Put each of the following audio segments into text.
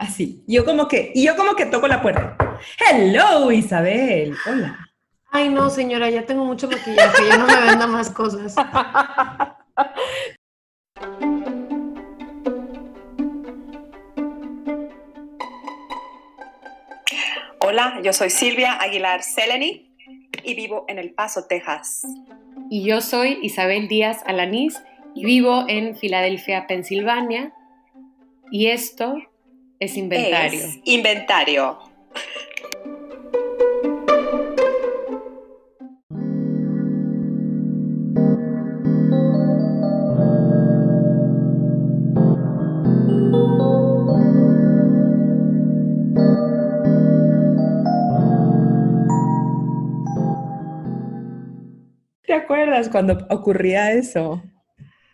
Así. Yo como que, y yo como que toco la puerta. Hello, Isabel. Hola. Ay, no, señora, ya tengo mucho maquillaje, ya no me venda más cosas. Hola, yo soy Silvia Aguilar Seleni y vivo en El Paso, Texas. Y yo soy Isabel Díaz Alanís y vivo en Filadelfia, Pensilvania. Y esto es inventario. Es inventario. ¿Te acuerdas cuando ocurría eso?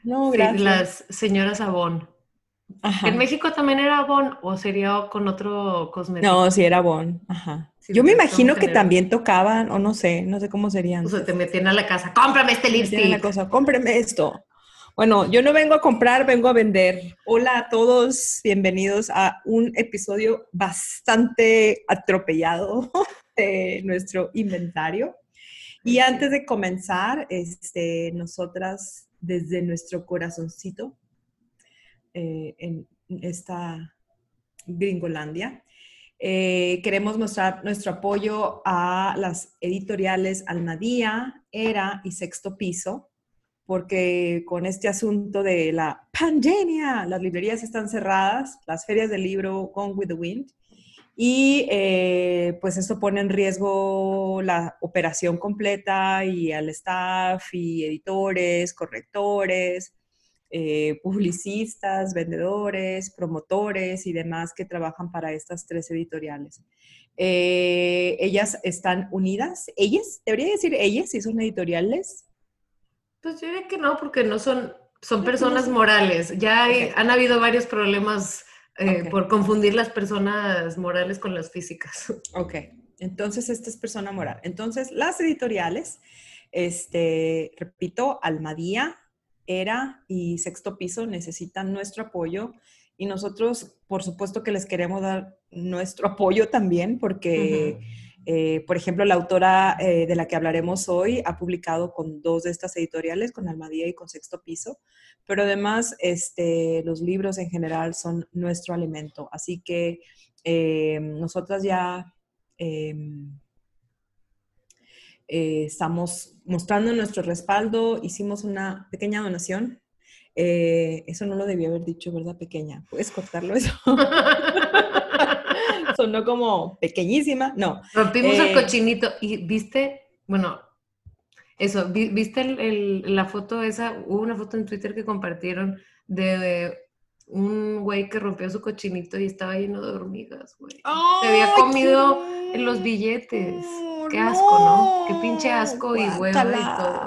No, gracias. las señoras ¿En México también era Avon o sería con otro cosmético? No, sí era Avon. Ajá. Yo me imagino que también tocaban, o no sé, no sé cómo serían. O sea, te metían a la casa, cómprame este lipstick. La cosa, cómprame esto. Bueno, yo no vengo a comprar, vengo a vender. Hola a todos, bienvenidos a un episodio bastante atropellado de nuestro inventario. Y antes de comenzar, este, nosotras desde nuestro corazoncito eh, en esta Gringolandia, eh, queremos mostrar nuestro apoyo a las editoriales Almadía, Era y Sexto Piso, porque con este asunto de la pandemia, las librerías están cerradas, las ferias del libro Gone with the Wind, y eh, pues esto pone en riesgo la operación completa y al staff y editores, correctores, eh, publicistas, vendedores, promotores y demás que trabajan para estas tres editoriales. Eh, ellas están unidas, ellas, debería decir ellas si son editoriales. Pues yo diría que no, porque no son, son personas morales. Ya han habido varios problemas eh, por confundir las personas morales con las físicas. Ok, entonces esta es persona moral. Entonces las editoriales, este, repito, Almadía, Era y Sexto Piso necesitan nuestro apoyo y nosotros, por supuesto que les queremos dar nuestro apoyo también porque... Eh, por ejemplo, la autora eh, de la que hablaremos hoy ha publicado con dos de estas editoriales, con Almadía y con Sexto Piso, pero además este, los libros en general son nuestro alimento. Así que eh, nosotras ya em, estamos mostrando nuestro respaldo, hicimos una pequeña donación. eso no lo debía haber dicho, ¿verdad? Pequeña. ¿Puedes cortarlo eso? sonó como pequeñísima. No. Rompimos el eh, cochinito y viste, bueno, eso, viste la foto esa, hubo una foto en Twitter que compartieron de, un güey que rompió su cochinito y estaba lleno de hormigas, güey. Se había comido en los billetes. Qué asco, ¿no? Qué pinche asco y huevo y todo.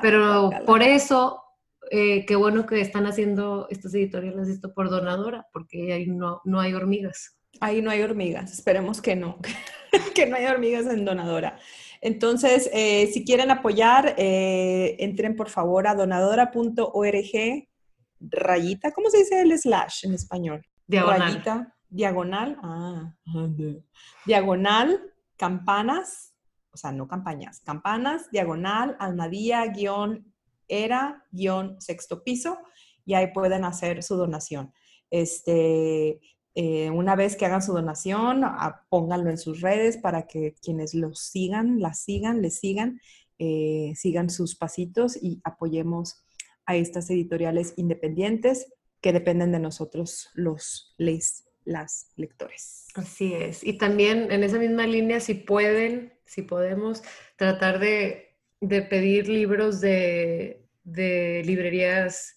Pero por eso, eh, qué bueno que están haciendo estas editoriales esto por donadora, porque ahí no, no hay hormigas. Ahí no hay hormigas, esperemos que no, que no haya hormigas en donadora. Entonces, eh, si quieren apoyar, eh, entren por favor a donadora.org, rayita, ¿cómo se dice el slash en español? Diagonal. Rayita, diagonal, ah, diagonal, campanas, sea, no campañas, campanas, diagonal, almadía, guion, era, guion, sexto piso, y ahí pueden hacer su donación. Este, eh, una vez que hagan su donación, ah, pónganlo en sus redes para que quienes los sigan, las sigan, les sigan, eh, sigan sus pasitos y apoyemos a estas editoriales independientes que dependen de nosotros, los las lectores. Así es. Y también en esa misma línea, si pueden, si podemos, tratar de, pedir libros de, de librerías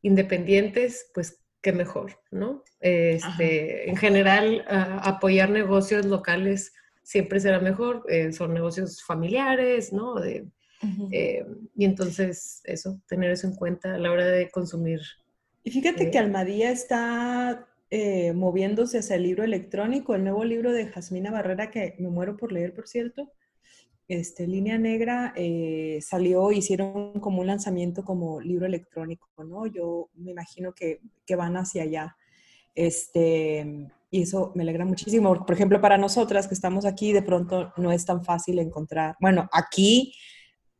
independientes, pues qué mejor, ¿no? Este, en general, apoyar negocios locales siempre será mejor, eh, son negocios familiares, ¿no? De, eh, y entonces, eso, tener eso en cuenta a la hora de consumir. Y fíjate que eh, Almadía está moviéndose hacia el libro electrónico, el nuevo libro de Jasmina Barrera, que me muero por leer, por cierto, este, Línea Negra eh, salió, hicieron como un lanzamiento como libro electrónico, ¿no? Yo me imagino que, van hacia allá. Este, y eso me alegra muchísimo. Por ejemplo, para nosotras que estamos aquí, de pronto no es tan fácil encontrar, bueno, aquí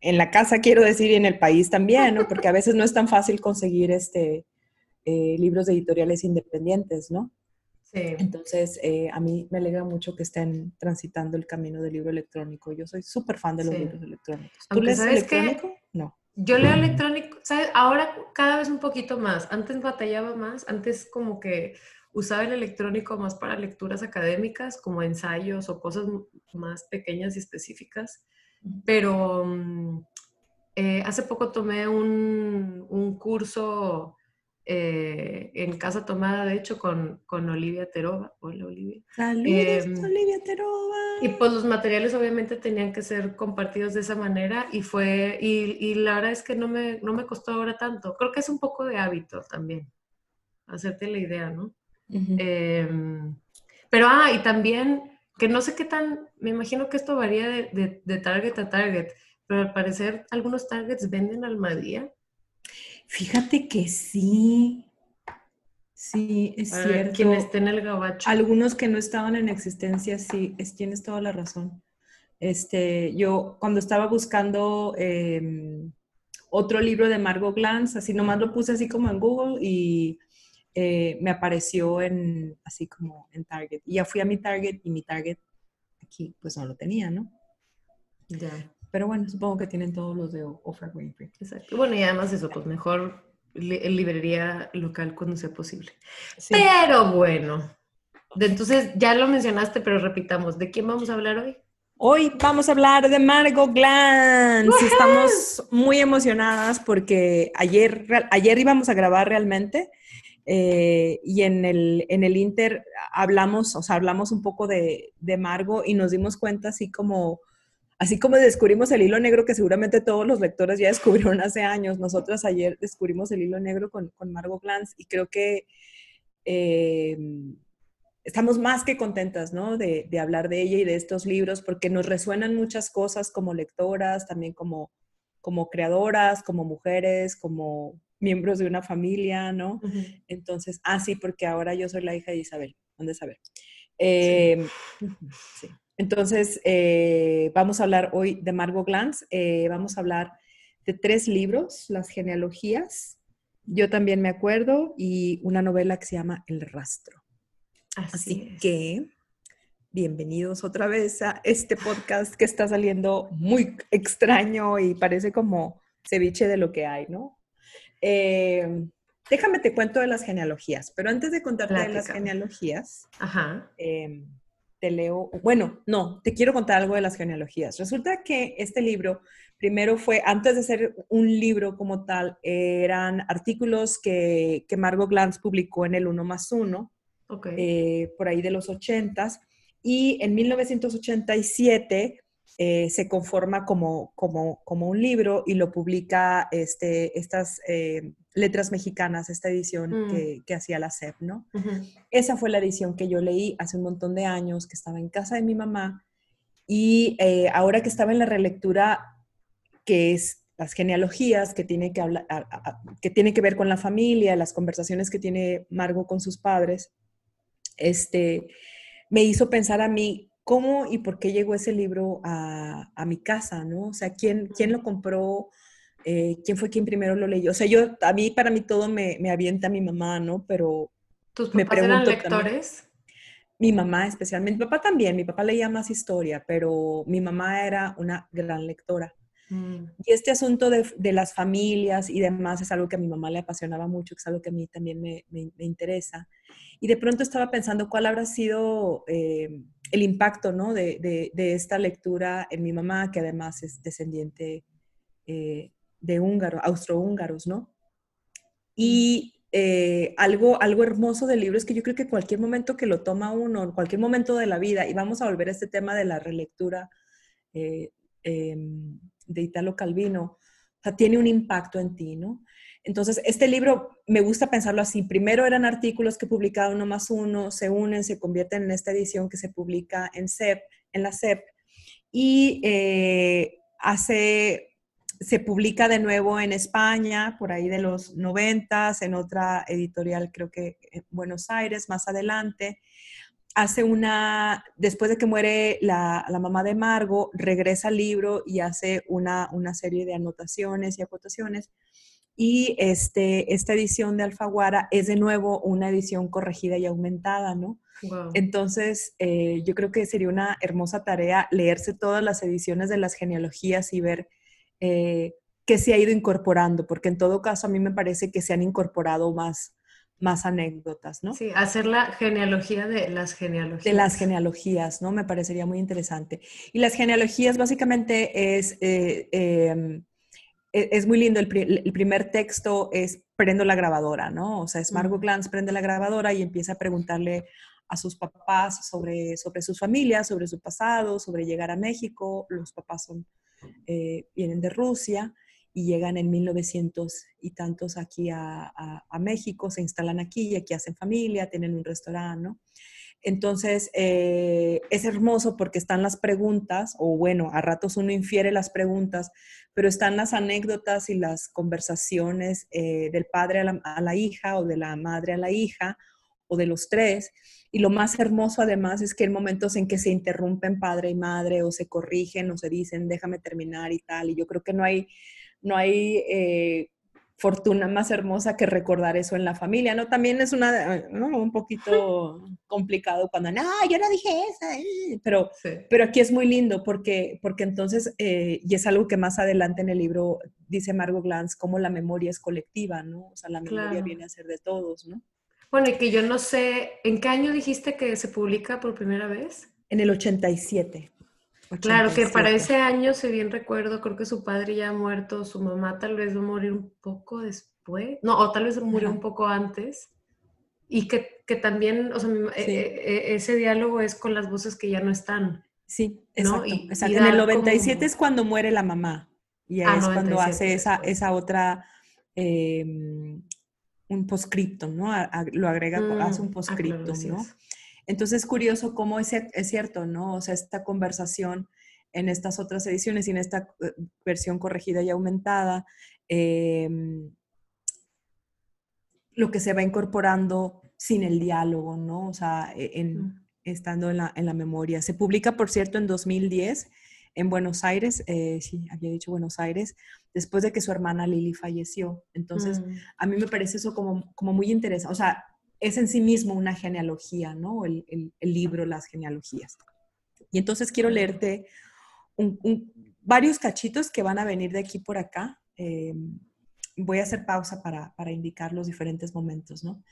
en la casa quiero decir y en el país también, ¿no? Porque a veces no es tan fácil conseguir este, eh, libros de editoriales independientes, ¿no? Sí. Entonces, eh, a mí me alegra mucho que estén transitando el camino del libro electrónico. Yo soy súper fan de los Sí. libros electrónicos. ¿Tú Aunque lees electrónico? No. Yo leo electrónico, ¿sabes? Ahora cada vez un poquito más. Antes batallaba más, antes como que usaba el electrónico más para lecturas académicas, como ensayos o cosas más pequeñas y específicas. Pero mm, eh, hace poco tomé un, un curso eh, en Casa Tomada, de hecho, con, con Olivia Terova. Hola, Olivia. Saludos, Em, Olivia Terova. Y pues los materiales obviamente tenían que ser compartidos de esa manera y fue, y, y la verdad es que no me, no me costó ahora tanto. Creo que es un poco de hábito también, hacerte la idea, ¿no? Em, pero, ah, y también, que no sé qué tan, me imagino que esto varía de, de- de target a target, pero al parecer algunos targets venden almadía. Fíjate que sí. Sí, es Para cierto. quien esté en el gabacho. Algunos que no estaban en existencia, sí, es, tienes toda la razón. Este, yo cuando estaba buscando em, otro libro de Margot Glantz, así nomás lo puse así como en Google y eh, me apareció en, así como en Target. Y ya fui a mi Target y mi Target aquí pues no lo tenía, ¿no? Ya, Pero bueno, supongo que tienen todos los de Oprah Winfrey. exacto. Bueno, y además eso, pues mejor li- librería local cuando sea posible. Sí. Pero bueno, de- entonces ya lo mencionaste, pero repitamos, ¿de quién vamos a hablar hoy? Hoy vamos a hablar de Margot Glantz. Estamos muy emocionadas porque ayer, ayer íbamos a grabar realmente eh, y en el, en el Inter hablamos, o sea, hablamos un poco de, de Margot y nos dimos cuenta así como, así como descubrimos el hilo negro que seguramente todos los lectores ya descubrieron hace años. Nosotras ayer descubrimos el hilo negro con, con Margot Glantz y creo que eh, estamos más que contentas, ¿no? De, de hablar de ella y de estos libros, porque nos resuenan muchas cosas como lectoras, también como, como creadoras, como mujeres, como miembros de una familia, ¿no? Entonces, ah, sí, porque ahora yo soy la hija de Isabel, ¿dónde saber? Eh, sí. Entonces, eh, vamos a hablar hoy de Margot Glantz, eh, vamos a hablar de tres libros, Las genealogías, yo también me acuerdo, y una novela que se llama El rastro. Así, Así es. que, bienvenidos otra vez a este podcast que está saliendo muy extraño y parece como ceviche de lo que hay, ¿no? Eh, déjame te cuento de las genealogías, pero antes de contarte de las genealogías, Ajá. eh, te leo, bueno, no, te quiero contar algo de las genealogías. Resulta que este libro, primero fue, antes de ser un libro como tal, eran artículos que, que Margot Glantz publicó en el Uno más Uno, Ok. eh, por ahí de los 80s, y en 1987 eh, se conforma como, como, como un libro y lo publica este, estas eh, letras mexicanas, esta edición Mm. que, que hacía la SEP, ¿no? Esa fue la edición que yo leí hace un montón de años, que estaba en casa de mi mamá, y eh, ahora que estaba en la relectura, que es las genealogías, que tiene que, hablar, a- a- a- que tiene que ver con la familia, las conversaciones que tiene Margot con sus padres, este, me hizo pensar a mí cómo y por qué llegó ese libro a, a mi casa, ¿no? O sea, ¿quién, quién lo compró? Eh, ¿Quién fue quien primero lo leyó? O sea, yo, a mí, para mí todo me, me avienta mi mamá, ¿no? Pero ¿Tus me papás eran pregunto también. lectores? mi mamá especialmente, mi papá también, mi papá leía más historia, pero mi mamá era una gran lectora. Mm. Y este asunto de, de las familias y demás es algo que a mi mamá le apasionaba mucho, que es algo que a mí también me, me- me interesa. Y de pronto estaba pensando cuál habrá sido eh, el impacto ¿no? de, de- de esta lectura en mi mamá, que además es descendiente eh, de húngaro, austrohúngaros, ¿no? Y eh, algo, algo hermoso del libro es que yo creo que cualquier momento que lo toma uno, en cualquier momento de la vida, y vamos a volver a este tema de la relectura eh, em, de Italo Calvino, o sea, tiene un impacto en ti, ¿no? Entonces, este libro me gusta pensarlo así. Primero eran artículos que publicaba uno más uno, se unen, se convierten en esta edición que se publica en CEP, en la CEP. Y eh, hace se publica de nuevo en España, por ahí de los noventas, en otra editorial, creo que en Buenos Aires, más adelante. Hace una, después de que muere la, mamá de Margo, regresa al libro y hace una, una serie de anotaciones y acotaciones. Y este, esta edición de Alfaguara es de nuevo una edición corregida y aumentada, ¿no? Entonces, eh, yo creo que sería una hermosa tarea leerse todas las ediciones de las genealogías y ver eh, qué se ha ido incorporando, porque en todo caso a mí me parece que se han incorporado más, más anécdotas, ¿no? Sí, hacer la genealogía de las genealogías. De las genealogías, ¿no? Me parecería muy interesante. Y las genealogías básicamente es, eh, em, e, es muy lindo. El, primer texto es prendo la grabadora, ¿no? O sea, es Margot Glantz prende la grabadora y empieza a preguntarle a sus papás sobre, sobre sus familias, sobre su pasado, sobre llegar a México. Los papás son, eh, vienen de Rusia y llegan en 1900 y tantos aquí a, México, se instalan aquí y aquí hacen familia, tienen un restaurante. Entonces, eh, es hermoso porque están las preguntas, o bueno, a ratos uno infiere las preguntas, pero están las anécdotas y las conversaciones eh, del padre a la, hija o de la madre a la hija o de los tres. Y lo más hermoso además es que hay momentos en que se interrumpen padre y madre o se corrigen o se dicen, déjame terminar y tal. Y yo creo que no hay, no hay eh, fortuna más hermosa que recordar eso en la familia, ¿no? También es una, un poquito complicado cuando, no, yo no dije eso, eh", pero, pero aquí es muy lindo porque, porque entonces, eh, y es algo que más adelante en el libro dice Margot Glantz, como la memoria es colectiva, ¿no? O sea, la memoria viene a ser de todos, ¿no? Bueno, y que yo no sé, ¿en qué año dijiste que se publica por primera vez? En el 87. Claro, que para ese año, si bien recuerdo, creo que su padre ya ha muerto, su mamá tal vez va a morir un poco después, no, o tal vez murió un poco antes, y que, también, o sea, e, e, e, ese diálogo es con las voces que ya no están. Sí, exacto. en el 97 es cuando muere la mamá, y ah, es cuando hace esa, esa otra... Eh, un postscriptum, ¿no? lo agrega, hace un mm, postscriptum, ¿no? Entonces es curioso cómo es, es, cierto, ¿no? O sea, esta conversación en estas otras ediciones y en esta eh, versión corregida y aumentada, em, lo que se va incorporando sin el diálogo, ¿no? O sea, e, en, mm. estando en la, en la memoria. Se publica, por cierto, en 2010 en Buenos Aires, eh, sí, había dicho Buenos Aires, después de que su hermana Lili falleció. Entonces, mm. a mí me parece eso como, como muy interesante. O sea, es en sí mismo una genealogía, ¿no? El, libro, las genealogías. Y entonces quiero leerte varios cachitos que van a venir de aquí por acá. Em, voy a hacer pausa para, para, indicar los diferentes momentos, ¿no?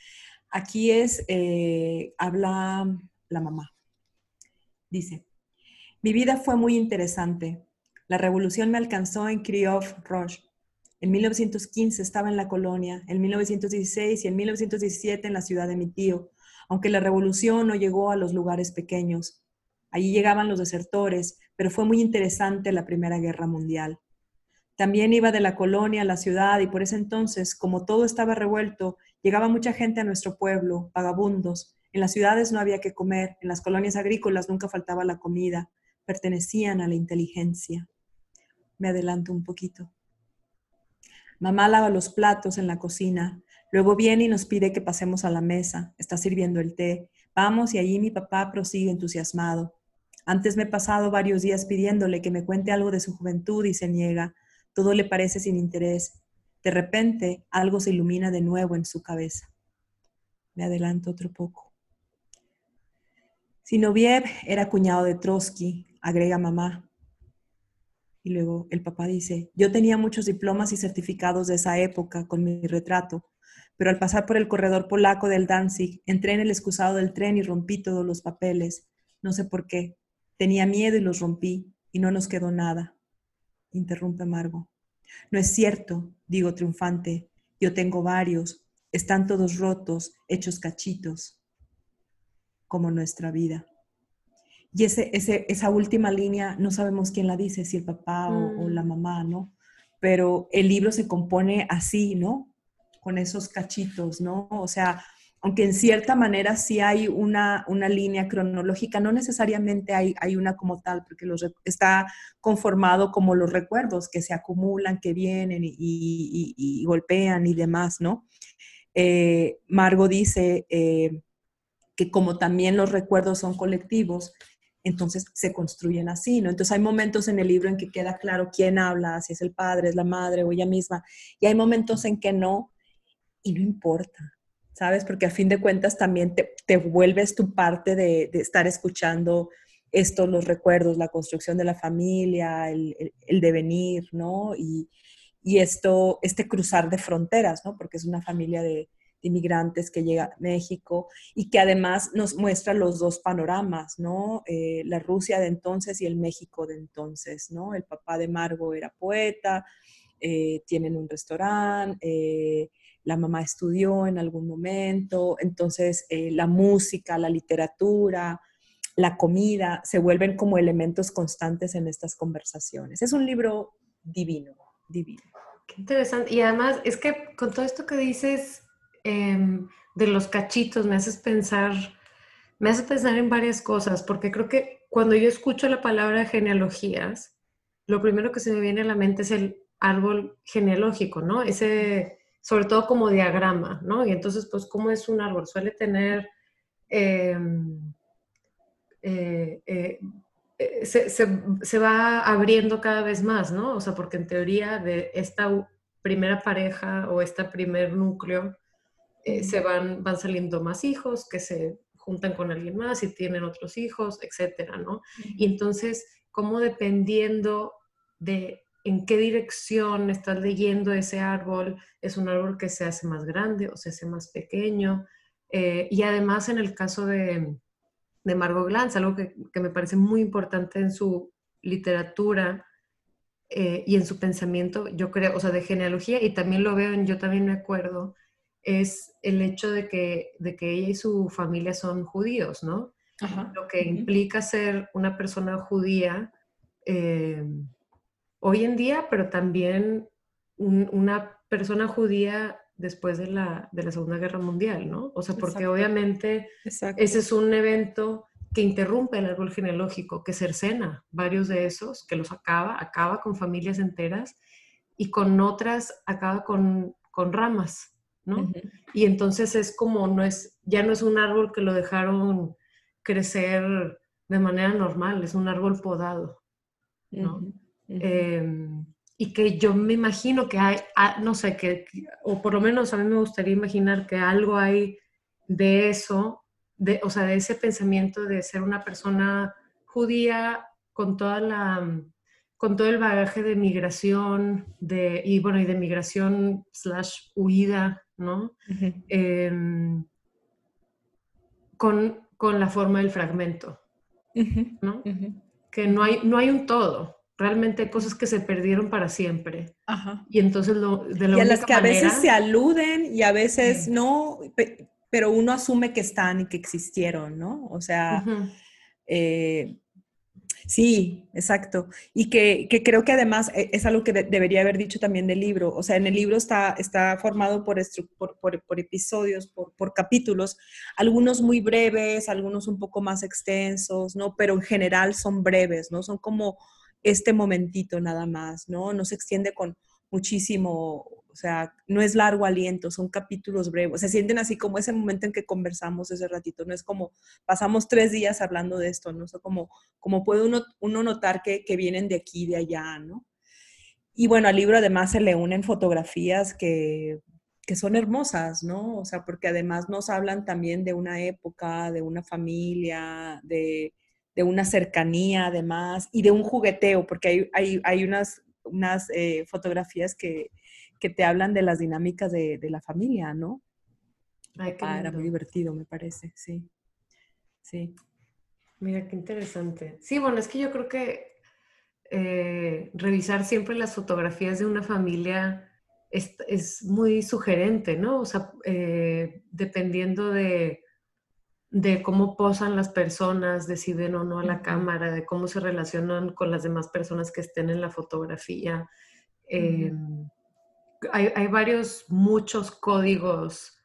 Aquí es, eh, habla la mamá. Dice, mi vida fue muy interesante. La revolución me alcanzó en Kriov Roche. En 1915 estaba en la colonia, en 1916 y en 1917 en la ciudad de mi tío, aunque la revolución no llegó a los lugares pequeños. Allí llegaban los desertores, pero fue muy interesante la Primera Guerra Mundial. También iba de la colonia a la ciudad y por ese entonces, como todo estaba revuelto, llegaba mucha gente a nuestro pueblo, vagabundos. En las ciudades no había que comer, en las colonias agrícolas nunca faltaba la comida pertenecían a la inteligencia. Me adelanto un poquito. Mamá lava los platos en la cocina, luego viene y nos pide que pasemos a la mesa, está sirviendo el té. Vamos y allí mi papá prosigue entusiasmado. Antes me he pasado varios días pidiéndole que me cuente algo de su juventud y se niega. Todo le parece sin interés. De repente algo se ilumina de nuevo en su cabeza. Me adelanto otro poco. Sinoviev era cuñado de Trotsky, agrega mamá. Y luego el papá dice, yo tenía muchos diplomas y certificados de esa época con mi retrato, pero al pasar por el corredor polaco del Danzig, entré en el excusado del tren y rompí todos los papeles. No sé por qué. Tenía miedo y los rompí, y no nos quedó nada. Interrumpe Margo. No es cierto, digo triunfante. Yo tengo varios. Están todos rotos, hechos cachitos, como nuestra vida. Y ese, esa última línea no sabemos quién la dice, si el papá o, la mm. mamá, ¿no? Pero el libro se compone así, ¿no? Con esos cachitos, ¿no? O sea, aunque en cierta manera sí hay una, una línea cronológica, no necesariamente hay, hay una como tal, porque los, está conformado como los recuerdos que se acumulan, que vienen y, golpean y demás, ¿no? Eh, Margo dice eh, que como también los recuerdos son colectivos, entonces se construyen así, ¿no? Entonces hay momentos en el libro en que queda claro quién habla, si es el padre, es la madre o ella misma, y hay momentos en que no, y no importa, ¿sabes? Porque a fin de cuentas también te, vuelves tu parte de, estar escuchando esto, los recuerdos, la construcción de la familia, el, devenir, ¿no? Y, esto, este cruzar de fronteras, ¿no? Porque es una familia de, inmigrantes que llega a México y que además nos muestra los dos panoramas, ¿no? Eh, la Rusia de entonces y el México de entonces, ¿no? El papá de Margo era poeta, eh, tienen un restaurante, eh, la mamá estudió en algún momento, entonces eh, la música, la literatura, la comida se vuelven como elementos constantes en estas conversaciones. Es un libro divino, divino. Qué interesante. Y además es que con todo esto que dices em, de los cachitos, me haces pensar, me haces pensar en varias cosas, porque creo que cuando yo escucho la palabra genealogías, lo primero que se me viene a la mente es el árbol genealógico, ¿no? Ese sobre todo como diagrama, ¿no? Y entonces, pues, ¿cómo es un árbol? Suele tener, em, eh, eh, eh, se, va abriendo cada vez más, ¿no? O sea, porque en teoría de esta primera pareja o este primer núcleo se van, van saliendo más hijos que se juntan con alguien más y tienen otros hijos, etcétera, ¿no? Y entonces, ¿cómo dependiendo de en qué dirección estás leyendo ese árbol, es un árbol que se hace más grande o se hace más pequeño. Eh, y además en el caso de, de Margot Glantz, algo que, me parece muy importante en su literatura eh, y en su pensamiento, yo creo, o sea, de genealogía, y también lo veo en Yo también me acuerdo, es el hecho de que, de que ella y su familia son judíos, ¿no? Lo que implica ser una persona judía. Eh, hoy en día, pero también una persona judía después de la, de la, Segunda Guerra Mundial, ¿no? O sea, porque obviamente ese es un evento que interrumpe el árbol genealógico, que cercena varios de esos, que los acaba, acaba con familias enteras y con otras acaba con, con ramas, ¿no? Y entonces es como, no es, ya no es un árbol que lo dejaron crecer de manera normal, es un árbol podado, ¿no? Em, y que yo me imagino que hay, ah, no sé, que, o por lo menos a mí me gustaría imaginar que algo hay de eso, de, o sea, de ese pensamiento de ser una persona judía con toda la con todo el bagaje de migración de, y bueno, y de migración slash huida, ¿no? Em, con, con, la forma del fragmento, ¿no? Que no hay, no hay un todo, realmente hay cosas que se perdieron para siempre. Y entonces lo, de la y a las que a veces se aluden y a veces no, pero uno asume que están y que existieron, ¿no? O sea, eh, sí, exacto. Y que, creo que además e, es algo que debería haber dicho también del libro. O sea, en el libro está, está formado por, por, por episodios, por, capítulos, algunos muy breves, algunos un poco más extensos, ¿no? Pero en general son breves, ¿no? Son como este momentito nada más, ¿no? No se extiende con muchísimo, o sea, no es largo aliento, son capítulos breves, se sienten así como ese momento en que conversamos ese ratito, no es como pasamos tres días hablando de esto, ¿no? O como, como puede uno, uno notar que, que, vienen de aquí, de allá, ¿no? Y bueno, al libro además se le unen fotografías que, que son hermosas, ¿no? O sea, porque además nos hablan también de una época, de una familia, de, de una cercanía además y de un jugueteo, porque hay, hay, hay unas, unas eh, fotografías que, que, te hablan de las dinámicas de, de la familia, ¿no? Ay, ah, era muy divertido, me parece, sí. Sí. Mira, qué interesante. Sí, bueno, es que yo creo que eh, revisar siempre las fotografías de una familia es, es muy sugerente, ¿no? O sea, eh, dependiendo de, de cómo posan las personas, deciden o no a la cámara, de cómo se relacionan con las demás personas que estén en la fotografía. Em, hay, varios, muchos códigos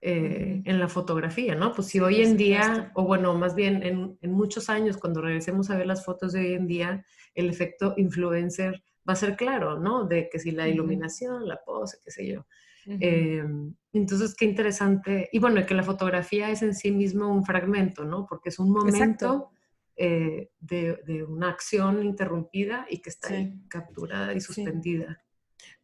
eh, en la fotografía, ¿no? Pues si hoy en día, o bueno, más bien en, en, muchos años, cuando regresemos a ver las fotos de hoy en día, el efecto influencer va a ser claro, ¿no? De que si la iluminación, la pose, qué sé yo. Eh, entonces, qué interesante. Y bueno, que la fotografía es en sí mismo un fragmento, ¿no? Porque es un momento eh, de, de, una acción interrumpida y que está ahí capturada y suspendida.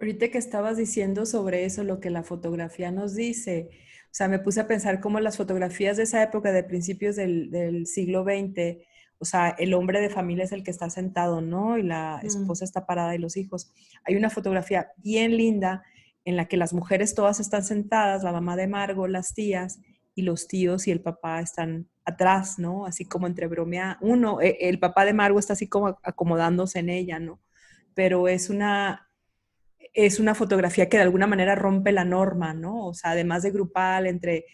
Ahorita que estabas diciendo sobre eso, lo que la fotografía nos dice, o sea, me puse a pensar cómo las fotografías de esa época, de principios del, siglo XX, o sea, el hombre de familia es el que está sentado, ¿no? Y la mm. esposa está parada y los hijos. Hay una fotografía bien linda en la que las mujeres todas están sentadas, la mamá de Margo, las tías, y los tíos y el papá están atrás, ¿no? Así como entre bromea. Uno, e, el papá de Margo está así como acomodándose en ella, ¿no? Pero es una, es una fotografía que de alguna manera rompe la norma, ¿no? O sea, además de grupal, entre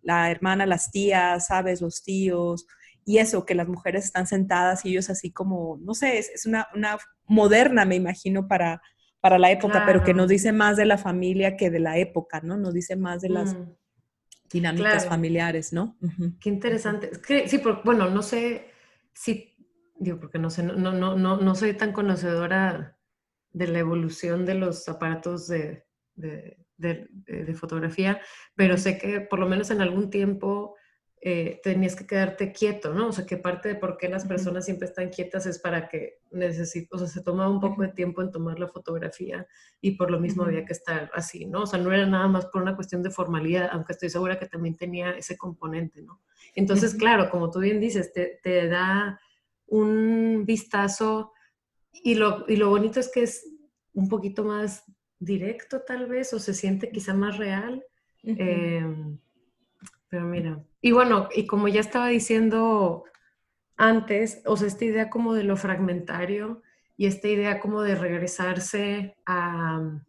la hermana, las tías, ¿sabes? Los tíos, y eso, que las mujeres están sentadas y ellos así como, no sé, es, una, una, moderna, me imagino, para, para la época, pero que nos dice más de la familia que de la época, ¿no? Nos dice más de las mm. dinámicas familiares, ¿no? Qué interesante. Es que, sí, bueno, no sé si, digo, porque no sé, no, no, no, no soy tan conocedora de la evolución de los aparatos de, fotografía, pero sé que por lo menos en algún tiempo eh, tenías que quedarte quieto, ¿no? O sea, que parte de por qué las personas siempre están quietas es para que necesito, o sea, se tomaba un poco de tiempo en tomar la fotografía y por lo mismo había que estar así, ¿no? O sea, no era nada más por una cuestión de formalidad, aunque estoy segura que también tenía ese componente, ¿no? Entonces, claro, como tú bien dices, te, te da un vistazo y lo, y lo bonito es que es un poquito más directo tal vez, o se siente quizá más real. Em, pero mira, y bueno, y como ya estaba diciendo antes, o sea, esta idea como de lo fragmentario y esta idea como de regresarse a,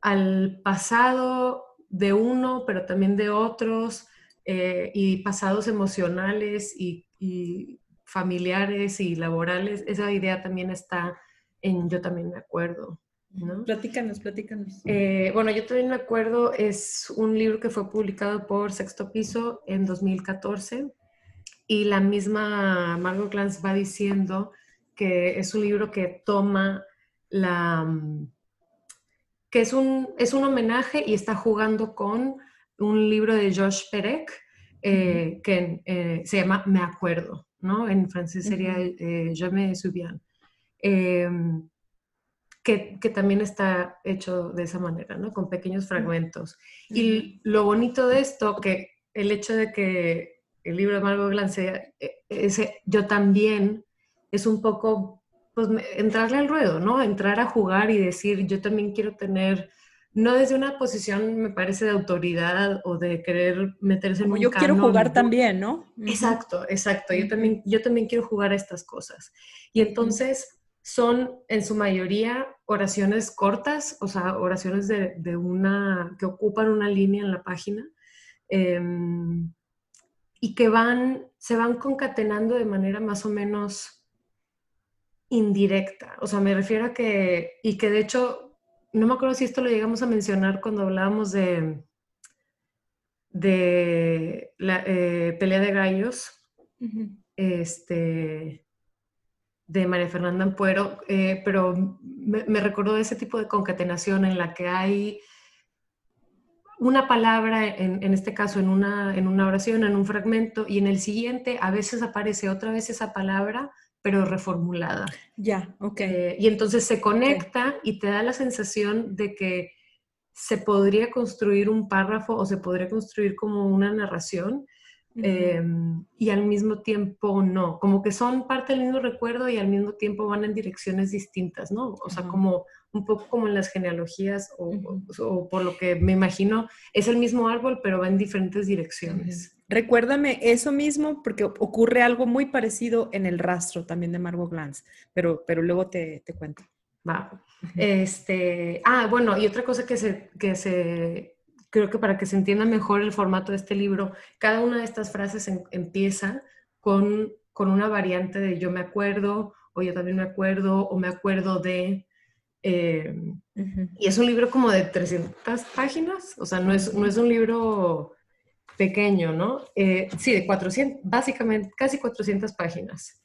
al pasado de uno, pero también de otros, eh, y pasados emocionales y, y familiares y laborales, esa idea también está en Yo también me acuerdo. ¿no? Platícanos, platícanos. Eh, bueno, Yo también me acuerdo, es un libro que fue publicado por Sexto Piso en 2014 y la misma Margot Glantz va diciendo que es un libro que toma la... que es un, es un homenaje y está jugando con un libro de Josh Perec eh, que eh, se llama Me Acuerdo. ¿No? En francés sería eh, Je me souviens. Em, que, que, también está hecho de esa manera, ¿no? Con pequeños fragmentos. Y lo bonito de esto, que el hecho de que el libro de Margot Glantz sea eh, ese yo también, es un poco, pues, entrarle al ruedo, ¿no? Entrar a jugar y decir, yo también quiero tener no desde una posición, me parece, de autoridad o de querer meterse en un Yo quiero jugar también, ¿no? Exacto, exacto. Yo también, yo también quiero jugar a estas cosas. Y entonces son en su mayoría oraciones cortas, o sea, oraciones de, una, que ocupan una línea en la página em, y que van, se van concatenando de manera más o menos indirecta. O sea, me refiero a que, y que de hecho no me acuerdo si esto lo llegamos a mencionar cuando hablábamos de, de la eh, pelea de gallos, este, de María Fernanda Ampuero, eh, pero me, me, recordó de ese tipo de concatenación en la que hay una palabra, en, en, este caso en una, en una oración, en un fragmento, y en el siguiente a veces aparece otra vez esa palabra, pero reformulada. Ya, ok. Eh, y entonces se conecta y te da la sensación de que se podría construir un párrafo o se podría construir como una narración em, y al mismo tiempo no, como que son parte del mismo recuerdo y al mismo tiempo van en direcciones distintas, ¿no? O sea, como un poco como en las genealogías o, o, por lo que me imagino, es el mismo árbol pero va en diferentes direcciones. Recuérdame eso mismo porque ocurre algo muy parecido en el rastro también de Margot Glantz, pero, pero luego te, te cuento. Va. Este, ah, bueno, y otra cosa que se, que se, creo que para que se entienda mejor el formato de este libro, cada una de estas frases empieza con, con una variante de yo me acuerdo, o yo también me acuerdo, o me acuerdo de, Eh, y es un libro como de 300 páginas, o sea, no es, no es un libro pequeño, ¿no? Eh, sí, de 400, básicamente casi 400 páginas.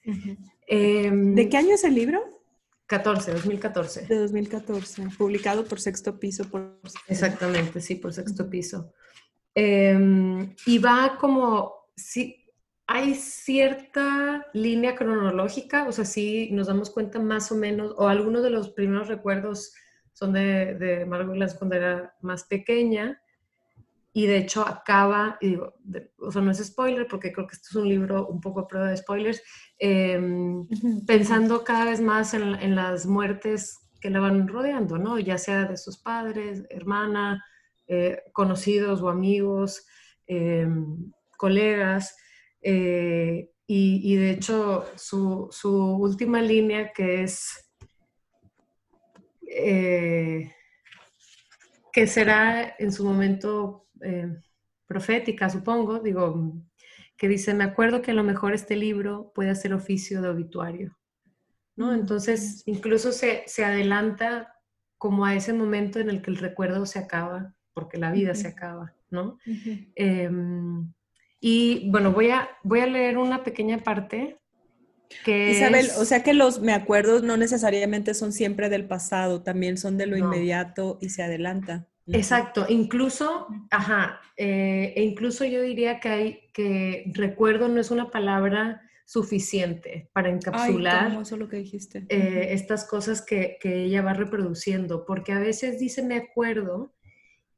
Em, ¿De qué año es el libro? 14, 2014. De 2014, publicado por Sexto Piso. Por... Exactamente, sí, por Sexto Piso. Em, y va como, sí, hay cierta línea cronológica, o sea, sí nos damos cuenta más o menos, o algunos de los primeros recuerdos son de, de Margot Glantz cuando era más pequeña, y de hecho acaba, y digo, o sea, no es spoiler porque creo que esto es un libro un poco a prueba de spoilers, em, pensando cada vez más en, en, las muertes que la van rodeando, ¿no? Ya sea de sus padres, hermana, eh, conocidos o amigos, em, colegas. Eh, y, y, de hecho su, su, última línea que es... Eh, que será en su momento eh, profética, supongo, digo, que dice, me acuerdo que a lo mejor este libro puede hacer oficio de obituario, ¿no? Entonces, incluso se, se adelanta como a ese momento en el que el recuerdo se acaba, porque la vida se acaba, ¿no? Em, y bueno, voy a, voy a leer una pequeña parte que Isabel, o sea que los me acuerdo no necesariamente son siempre del pasado, también son de lo inmediato y se adelanta. Exacto, incluso, ajá, eh, e incluso yo diría que hay que recuerdo no es una palabra suficiente para encapsular lo que dijiste. Eh, estas cosas que, que, ella va reproduciendo, porque a veces dice me acuerdo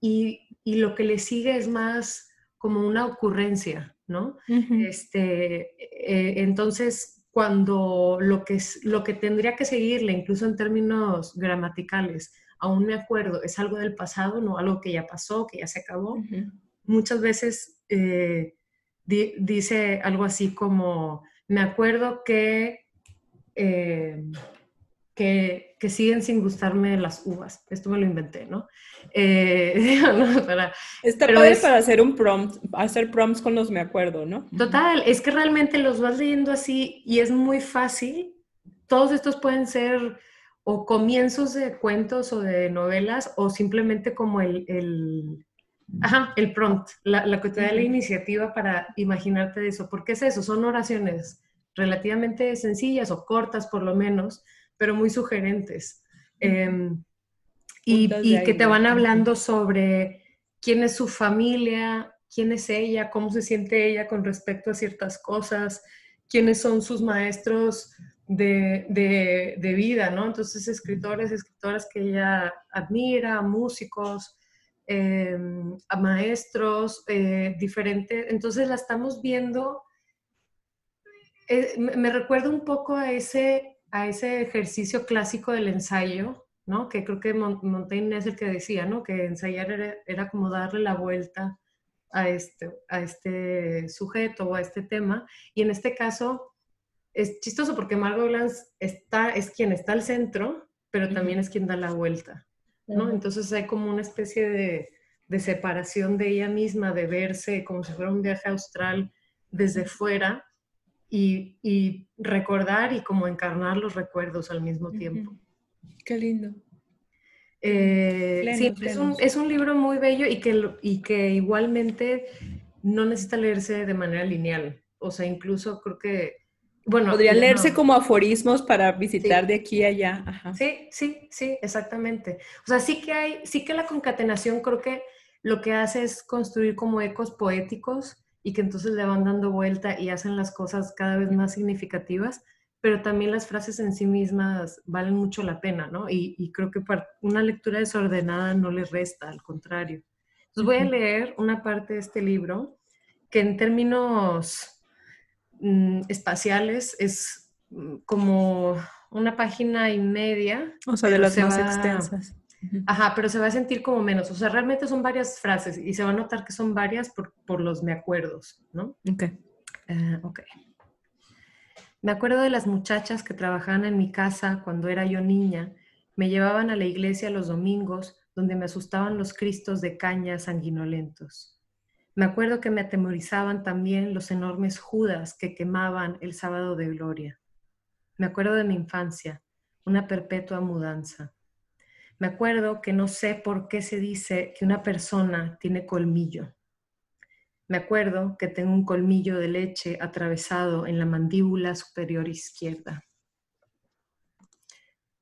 y, y, lo que le sigue es más como una ocurrencia, ¿no? este, eh, entonces, cuando lo que, lo que tendría que seguirle, incluso en términos gramaticales, aún me acuerdo, es algo del pasado, no algo que ya pasó, que ya se acabó. Muchas veces eh, dice algo así como, me acuerdo que, eh, que, que, siguen sin gustarme las uvas. Esto me lo inventé, ¿no? Eh, para, Está es, para hacer un prompt, hacer prompts con los me acuerdo, ¿no? Total, es que realmente los vas leyendo así y es muy fácil. Todos estos pueden ser o comienzos de cuentos o de novelas o simplemente como el, el, ajá, el prompt, la, la que te da la iniciativa para imaginarte de eso. ¿Por qué es eso? Son oraciones relativamente sencillas o cortas por lo menos, pero muy sugerentes. Em, y, y que te van hablando sobre quién es su familia, quién es ella, cómo se siente ella con respecto a ciertas cosas, quiénes son sus maestros de, de, vida, ¿no? Entonces, escritores, escritoras que ella admira, músicos, eh, maestros, eh, diferentes. Entonces, la estamos viendo. Eh, me recuerda un poco a ese, a ese ejercicio clásico del ensayo, ¿no? Que creo que Montaigne es el que decía, ¿no? Que ensayar era, era como darle la vuelta a este, a este sujeto o a este tema. Y en este caso, es chistoso porque Margot Glantz está, es quien está al centro, pero también es quien da la vuelta, ¿no? Entonces hay como una especie de, de, separación de ella misma, de verse como si fuera un viaje austral desde fuera y, y recordar y como encarnar los recuerdos al mismo tiempo. Qué lindo. Eh, sí, Es, un, es, un, libro muy bello y que, y que igualmente no necesita leerse de manera lineal. O sea, incluso creo que bueno, podrían leerse como aforismos para visitar de aquí a allá. Sí, sí, sí, exactamente. O sea, sí que hay, sí que la concatenación creo que lo que hace es construir como ecos poéticos y que entonces le van dando vuelta y hacen las cosas cada vez más significativas, pero también las frases en sí mismas valen mucho la pena, ¿no? Y, creo que para una lectura desordenada no le resta, al contrario. Entonces voy a leer una parte de este libro que en términos Mm, espaciales es mm, como una página y media. O sea, de las más extensas. Ajá, pero se va a sentir como menos. O sea, realmente son varias frases y se va a notar que son varias por, por los me acuerdos, ¿no? Ok. Uh, ok. Me acuerdo de las muchachas que trabajaban en mi casa cuando era yo niña. Me llevaban a la iglesia los domingos donde me asustaban los cristos de caña sanguinolentos. Me acuerdo que me atemorizaban también los enormes judas que quemaban el sábado de gloria. Me acuerdo de mi infancia, una perpetua mudanza. Me acuerdo que no sé por qué se dice que una persona tiene colmillo. Me acuerdo que tengo un colmillo de leche atravesado en la mandíbula superior izquierda.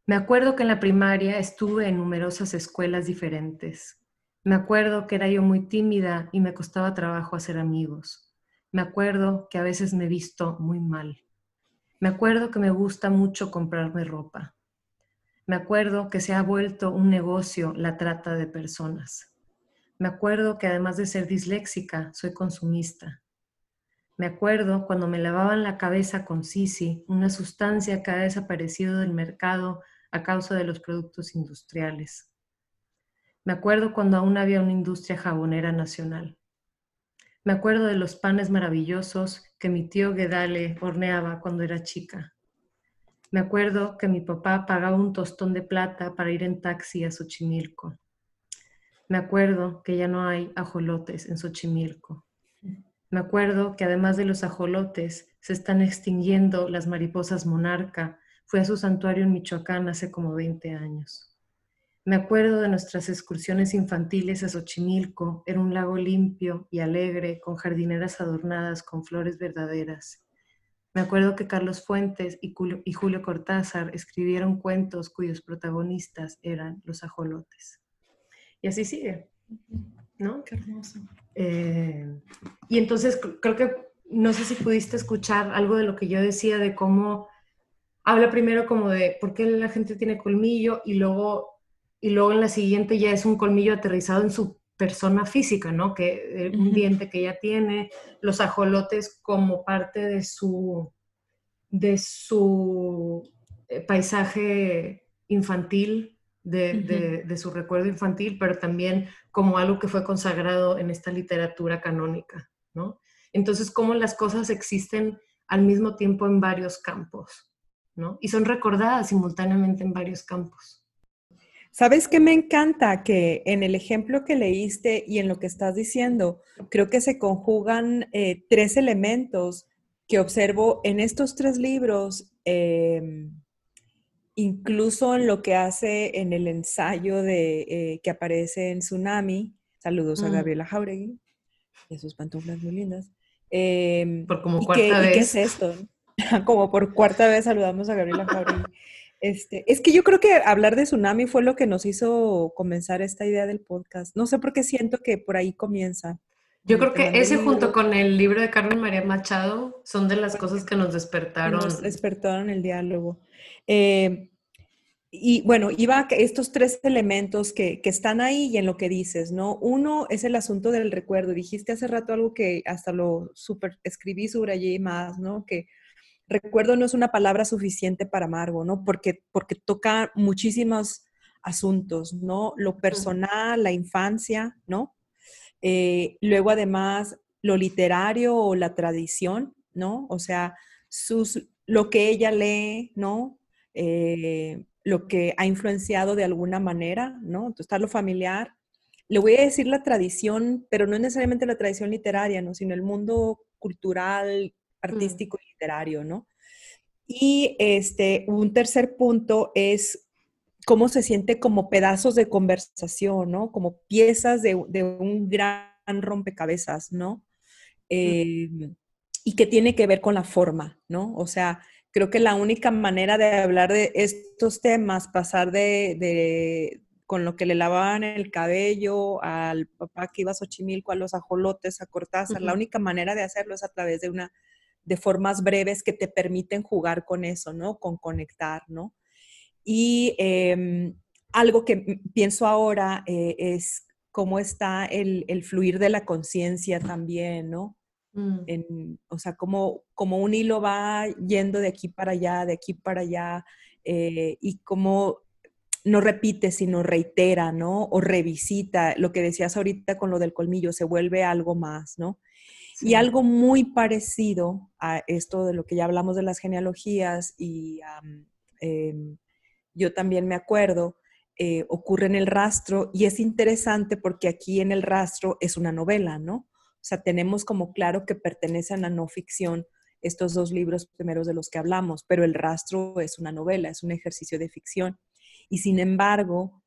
Me acuerdo que en la primaria estuve en numerosas escuelas diferentes. Me acuerdo que era yo muy tímida y me costaba trabajo hacer amigos. Me acuerdo que a veces me visto muy mal. Me acuerdo que me gusta mucho comprarme ropa. Me acuerdo que se ha vuelto un negocio la trata de personas. Me acuerdo que además de ser disléxica, soy consumista. Me acuerdo cuando me lavaban la cabeza con Sisi, una sustancia que ha desaparecido del mercado a causa de los productos industriales. Me acuerdo cuando aún había una industria jabonera nacional. Me acuerdo de los panes maravillosos que mi tío Guedale horneaba cuando era chica. Me acuerdo que mi papá pagaba un tostón de plata para ir en taxi a Xochimilco. Me acuerdo que ya no hay ajolotes en Xochimilco. Me acuerdo que además de los ajolotes se están extinguiendo las mariposas monarca. Fui a su santuario en Michoacán hace como 20 años. Me acuerdo de nuestras excursiones infantiles a Xochimilco, era un lago limpio y alegre, con jardineras adornadas con flores verdaderas. Me acuerdo que Carlos Fuentes y Julio, Cortázar escribieron cuentos cuyos protagonistas eran los ajolotes. Y así sigue, ¿no? Qué hermoso. Eh, y entonces creo que, no sé si pudiste escuchar algo de lo que yo decía de cómo habla primero como de por qué la gente tiene colmillo y luego y luego en la siguiente ya es un colmillo aterrizado en su persona física, ¿no? Que eh, un diente que ella tiene, los ajolotes como parte de su de su eh, paisaje infantil, de, de, su recuerdo infantil, pero también como algo que fue consagrado en esta literatura canónica, ¿no? Entonces, cómo las cosas existen al mismo tiempo en varios campos, ¿no? Y son recordadas simultáneamente en varios campos. ¿Sabes qué me encanta? Que en el ejemplo que leíste y en lo que estás diciendo, creo que se conjugan eh, tres elementos que observo en estos tres libros, em, incluso en lo que hace en el ensayo de, eh, que aparece en Tsunami. Saludos a mm. Gabriela Jauregui y sus pantuflas muy lindas. Em, por como cuarta vez. ¿y ¿Qué es esto? como por cuarta vez saludamos a Gabriela Jauregui. Este, es que yo creo que hablar de tsunami fue lo que nos hizo comenzar esta idea del podcast. No sé por qué siento que por ahí comienza. Yo creo que ese junto con el libro de Carmen María Machado son de las cosas que nos despertaron. Nos despertaron el diálogo. Eh, y bueno, iba estos tres elementos que, que, están ahí y en lo que dices, ¿no? Uno es el asunto del recuerdo. Dijiste hace rato algo que hasta lo super escribí sobre allí más, ¿no? Que recuerdo no es una palabra suficiente para Margo, ¿no? Porque, porque toca muchísimos asuntos, ¿no? Lo personal, la infancia, ¿no? Eh, luego además lo literario o la tradición, ¿no? O sea, sus, lo que ella lee, ¿no? Eh, lo que ha influenciado de alguna manera, ¿no? Entonces está lo familiar. Le voy a decir la tradición, pero no es necesariamente la tradición literaria, ¿no? Sino el mundo cultural. Artístico y literario, ¿no? Y este, un tercer punto es cómo se siente como pedazos de conversación, ¿no? Como piezas de, un gran rompecabezas, ¿no? Mm. Em, y que tiene que ver con la forma, ¿no? O sea, creo que la única manera de hablar de estos temas, pasar de, con lo que le lavaban el cabello al papá que iba a Xochimilco, a los ajolotes, a Cortázar, la única manera de hacerlo es a través de una de formas breves que te permiten jugar con eso, ¿no? Con conectar, ¿no? Y em, algo que pienso ahora eh, es cómo está el, fluir de la conciencia también, ¿no? Mm. o sea, como, como un hilo va yendo de aquí para allá, de aquí para allá, eh, y cómo no repite, sino reitera, ¿no? O revisita lo que decías ahorita con lo del colmillo, se vuelve algo más, ¿no? Y algo muy parecido a esto de lo que ya hablamos de las genealogías y em, yo también me acuerdo, eh, ocurre en el rastro y es interesante porque aquí en el rastro es una novela, ¿no? O sea, tenemos como claro que pertenecen a no ficción estos dos libros primeros de los que hablamos, pero el rastro es una novela, es un ejercicio de ficción. Y sin embargo,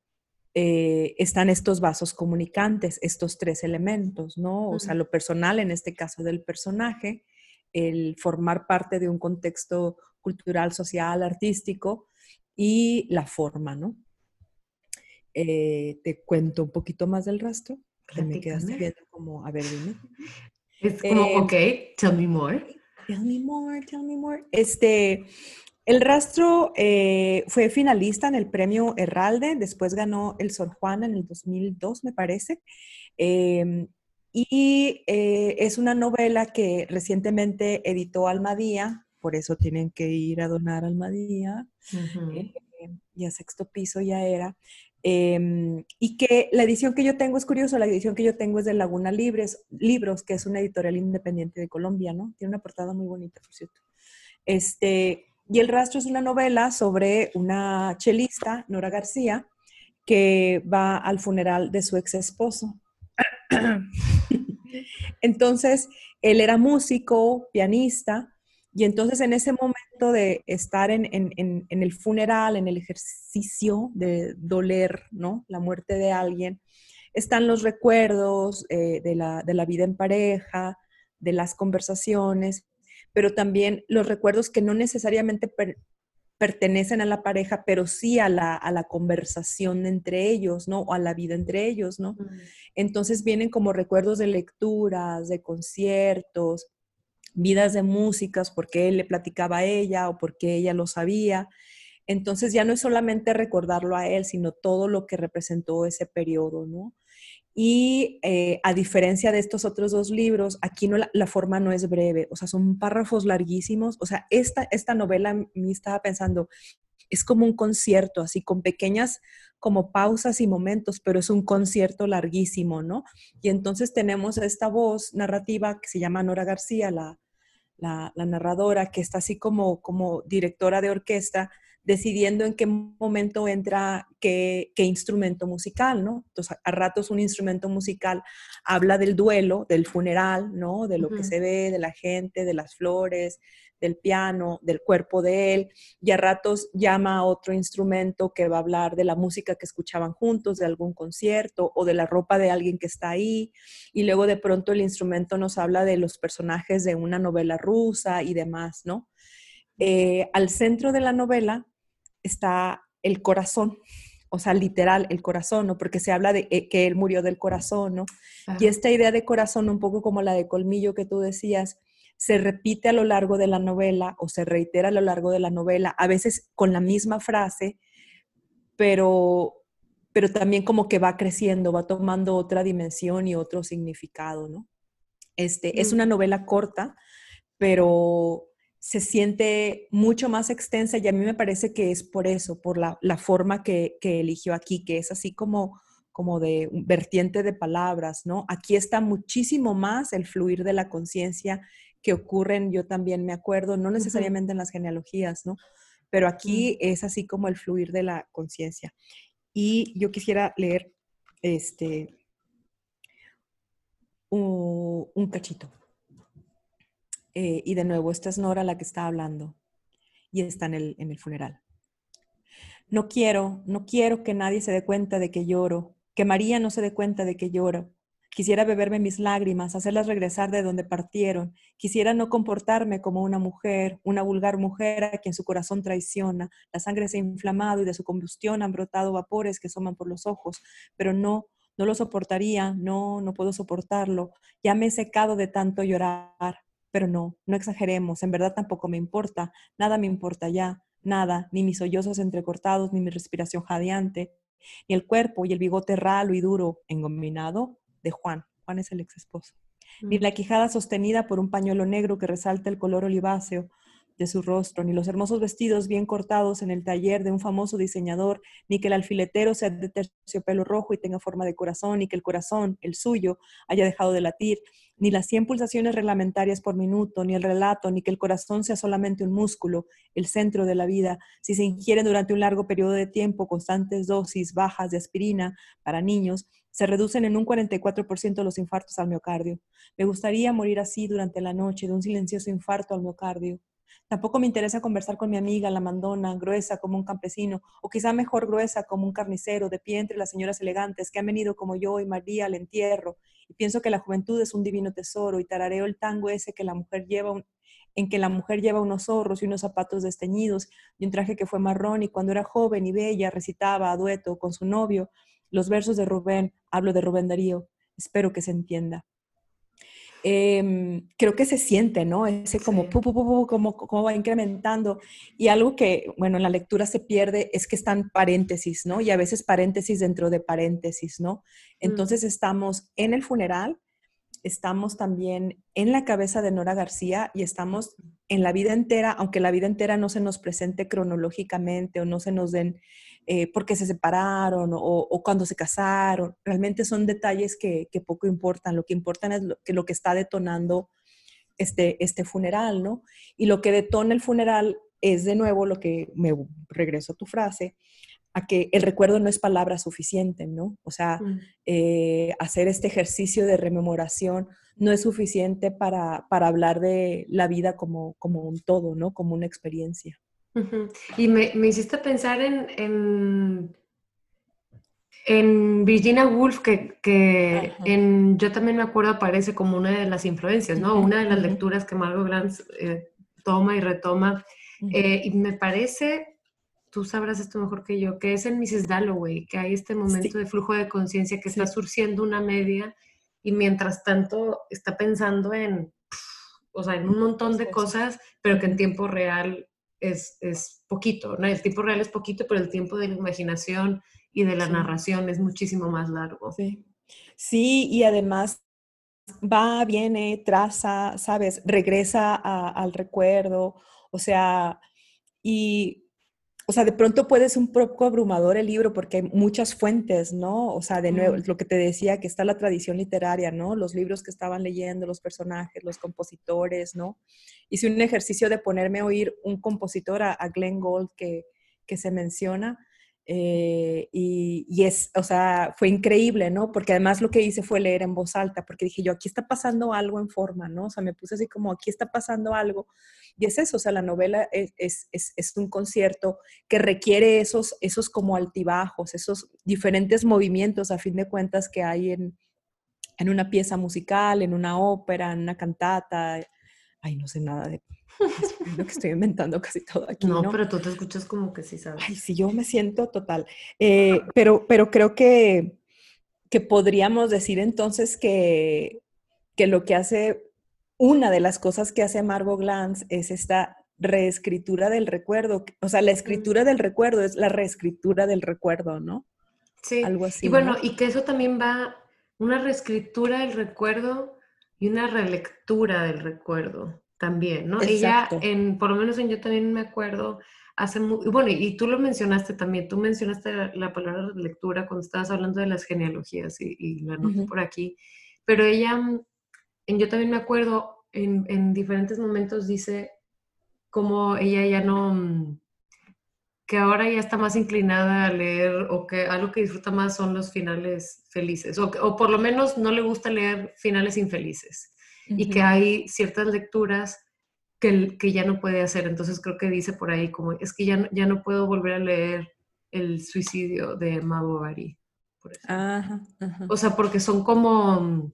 eh, están estos vasos comunicantes, estos tres elementos, ¿no? O sea, lo personal, en este caso del personaje, el formar parte de un contexto cultural, social, artístico y la forma, ¿no? Eh, te cuento un poquito más del rastro. Que me quedaste viendo como, a ver, dime. Es como, Eh, ok, tell me more. Tell me more, tell me more. Este, el rastro eh, fue finalista en el premio Herralde, después ganó el Sor Juana en el 2002, me parece. Em, y eh, es una novela que recientemente editó Almadía, por eso tienen que ir a donar Almadía, Ujú. eh, y a sexto piso ya era. Em, y que la edición que yo tengo es curioso, la edición que yo tengo es de Laguna Libres, Libros, que es una editorial independiente de Colombia, ¿no? Tiene una portada muy bonita, por cierto. Este, y El Rastro es una novela sobre una chelista, Nora García, que va al funeral de su ex esposo. Entonces, él era músico, pianista, y entonces en ese momento de estar en, el funeral, en el ejercicio de doler, ¿no? La muerte de alguien, están los recuerdos eh, de la vida en pareja, de las conversaciones, pero también los recuerdos que no necesariamente per- pertenecen a la pareja, pero sí a la, a la conversación entre ellos, ¿no? O a la vida entre ellos, ¿no? Entonces vienen como recuerdos de lecturas, de conciertos, vidas de músicas, porque él le platicaba a ella o porque ella lo sabía. Entonces ya no es solamente recordarlo a él, sino todo lo que representó ese periodo, ¿no? Y eh, a diferencia de estos otros dos libros, aquí no, la, forma no es breve, o sea, son párrafos larguísimos. O sea, esta, esta novela me estaba pensando, es como un concierto, así con pequeñas como pausas y momentos, pero es un concierto larguísimo, ¿no? Y entonces tenemos esta voz narrativa que se llama Nora García, la, la, la narradora, que está así como, como directora de orquesta, decidiendo en qué momento entra qué, qué, instrumento musical, ¿no? Entonces, a ratos un instrumento musical habla del duelo, del funeral, ¿no? De lo uh -huh. que se ve, de la gente, de las flores, del piano, del cuerpo de él, y a ratos llama a otro instrumento que va a hablar de la música que escuchaban juntos, de algún concierto o de la ropa de alguien que está ahí, y luego de pronto el instrumento nos habla de los personajes de una novela rusa y demás, ¿no? Eh, al centro de la novela está el corazón, o sea, literal, el corazón, ¿no? Porque se habla de eh, que él murió del corazón, ¿no? Ajá. Y esta idea de corazón, un poco como la de colmillo que tú decías, se repite a lo largo de la novela o se reitera a lo largo de la novela, a veces con la misma frase, pero, pero también como que va creciendo, va tomando otra dimensión y otro significado, ¿no? Este, mm. Es una novela corta, pero se siente mucho más extensa y a mí me parece que es por eso, por la, la forma que, que, eligió aquí, que es así como, como de vertiente de palabras, ¿no? Aquí está muchísimo más el fluir de la conciencia que ocurren, yo también me acuerdo, no necesariamente uh -huh. en las genealogías, ¿no? Pero aquí uh -huh. es así como el fluir de la conciencia. Y yo quisiera leer este, un, un cachito. Eh, y de nuevo, esta es Nora la que está hablando y está en el, en el funeral. No quiero, no quiero que nadie se dé cuenta de que lloro, que María no se dé cuenta de que lloro. Quisiera beberme mis lágrimas, hacerlas regresar de donde partieron. Quisiera no comportarme como una mujer, una vulgar mujer a quien su corazón traiciona. La sangre se ha inflamado y de su combustión han brotado vapores que asoman por los ojos, pero no, no lo soportaría, no, no puedo soportarlo. Ya me he secado de tanto llorar. Pero no, no exageremos, en verdad tampoco me importa, nada me importa ya, nada, ni mis sollozos entrecortados, ni mi respiración jadeante, ni el cuerpo y el bigote ralo y duro, engominado, de Juan. Juan es el ex esposo. Mm. Ni la quijada sostenida por un pañuelo negro que resalta el color oliváceo de su rostro, ni los hermosos vestidos bien cortados en el taller de un famoso diseñador, ni que el alfiletero sea de terciopelo rojo y tenga forma de corazón, ni que el corazón, el suyo, haya dejado de latir, ni las 100 pulsaciones reglamentarias por minuto, ni el relato, ni que el corazón sea solamente un músculo, el centro de la vida, si se ingieren durante un largo periodo de tiempo constantes dosis bajas de aspirina para niños, se reducen en un 44% los infartos al miocardio. Me gustaría morir así durante la noche de un silencioso infarto al miocardio. Tampoco me interesa conversar con mi amiga, la mandona, gruesa como un campesino, o quizá mejor gruesa como un carnicero, de pie entre las señoras elegantes que han venido como yo y María al entierro. Y pienso que la juventud es un divino tesoro y tarareo el tango ese que la mujer lleva en que la mujer lleva unos zorros y unos zapatos desteñidos y un traje que fue marrón y cuando era joven y bella recitaba a dueto con su novio los versos de Rubén, hablo de Rubén Darío, espero que se entienda. Em, creo que se siente, ¿no? Ese como, como, como va incrementando. Y algo que, bueno, en la lectura se pierde es que están paréntesis, ¿no? Y a veces paréntesis dentro de paréntesis, ¿no? Mm. Entonces estamos en el funeral, estamos también en la cabeza de Nora García y estamos en la vida entera, aunque la vida entera no se nos presente cronológicamente o no se nos den eh, por qué se separaron o, cuando se casaron. Realmente son detalles que, poco importan. Lo que importa es lo que, lo que está detonando este, este funeral, ¿no? Y lo que detona el funeral es de nuevo lo que me regreso a tu frase, a que el recuerdo no es palabra suficiente, ¿no? O sea, mm. eh, hacer este ejercicio de rememoración no es suficiente para, hablar de la vida como, como un todo, ¿no? Como una experiencia. Y me, hiciste pensar en, en, Virginia Woolf, que, en, yo también me acuerdo aparece como una de las influencias, ¿no? Una de las lecturas que Margot Glantz eh, toma y retoma. Eh, y me parece, tú sabrás esto mejor que yo, que es en Mrs. Dalloway, que hay este momento de flujo de conciencia que está surciendo una media y mientras tanto está pensando en, o sea, en un montón de cosas, pero que en tiempo real es, poquito, ¿no? El tiempo real es poquito, pero el tiempo de la imaginación y de la narración es muchísimo más largo. Sí. sí, y además va, viene, traza, ¿sabes? Regresa al recuerdo, o sea, y o sea, de pronto puede ser un poco abrumador el libro porque hay muchas fuentes, ¿no? O sea, de nuevo, lo que te decía, que está la tradición literaria, ¿no? Los libros que estaban leyendo, los personajes, los compositores, ¿no? Hice un ejercicio de ponerme a oír un compositor, a, Glenn Gold, que, que se menciona, eh, y, es, o sea, fue increíble, ¿no? Porque además lo que hice fue leer en voz alta, porque dije yo, aquí está pasando algo en forma, ¿no? O sea, me puse así como, aquí está pasando algo. Y es eso, o sea, la novela es, es, es, un concierto que requiere esos, esos como altibajos, esos diferentes movimientos, a fin de cuentas, que hay en, en una pieza musical, en una ópera, en una cantata. Ay, no sé nada de lo que estoy inventando casi todo aquí. No, pero tú te escuchas como que sí sabes. Ay, sí, yo me siento total. Eh, pero, pero creo que, que podríamos decir entonces que, que lo que hace, una de las cosas que hace Margot Glantz es esta reescritura del recuerdo. O sea, la escritura del recuerdo es la reescritura del recuerdo, ¿no? Sí. Algo así. Y bueno, y que eso también va, una reescritura del recuerdo y una relectura del recuerdo también, ¿no? Ella, en, por lo menos en yo también me acuerdo, hace muy, bueno, y tú lo mencionaste también, tú mencionaste la, palabra lectura cuando estabas hablando de las genealogías y, la noté por aquí, pero ella, en yo también me acuerdo, en, en diferentes momentos dice como ella ya no, que ahora ya está más inclinada a leer o que algo que disfruta más son los finales felices, o, o por lo menos no le gusta leer finales infelices y que hay ciertas lecturas que, que, ya no puede hacer. Entonces creo que dice por ahí como, es que ya, ya no puedo volver a leer el suicidio de Emma Bovary. O sea, porque son como,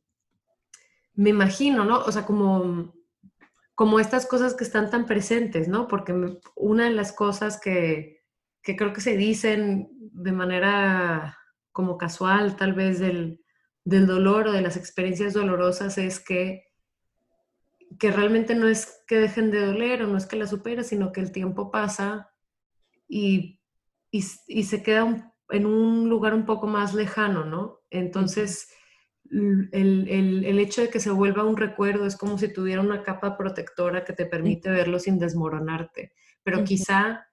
me imagino, ¿no? O sea, como, como estas cosas que están tan presentes, ¿no? Porque una de las cosas que, que creo que se dicen de manera como casual, tal vez del, del dolor o de las experiencias dolorosas, es que que realmente no es que dejen de doler o no es que la superes, sino que el tiempo pasa y, y, se queda en un lugar un poco más lejano, ¿no? Entonces, el, el, hecho de que se vuelva un recuerdo es como si tuviera una capa protectora que te permite verlo sin desmoronarte, pero quizá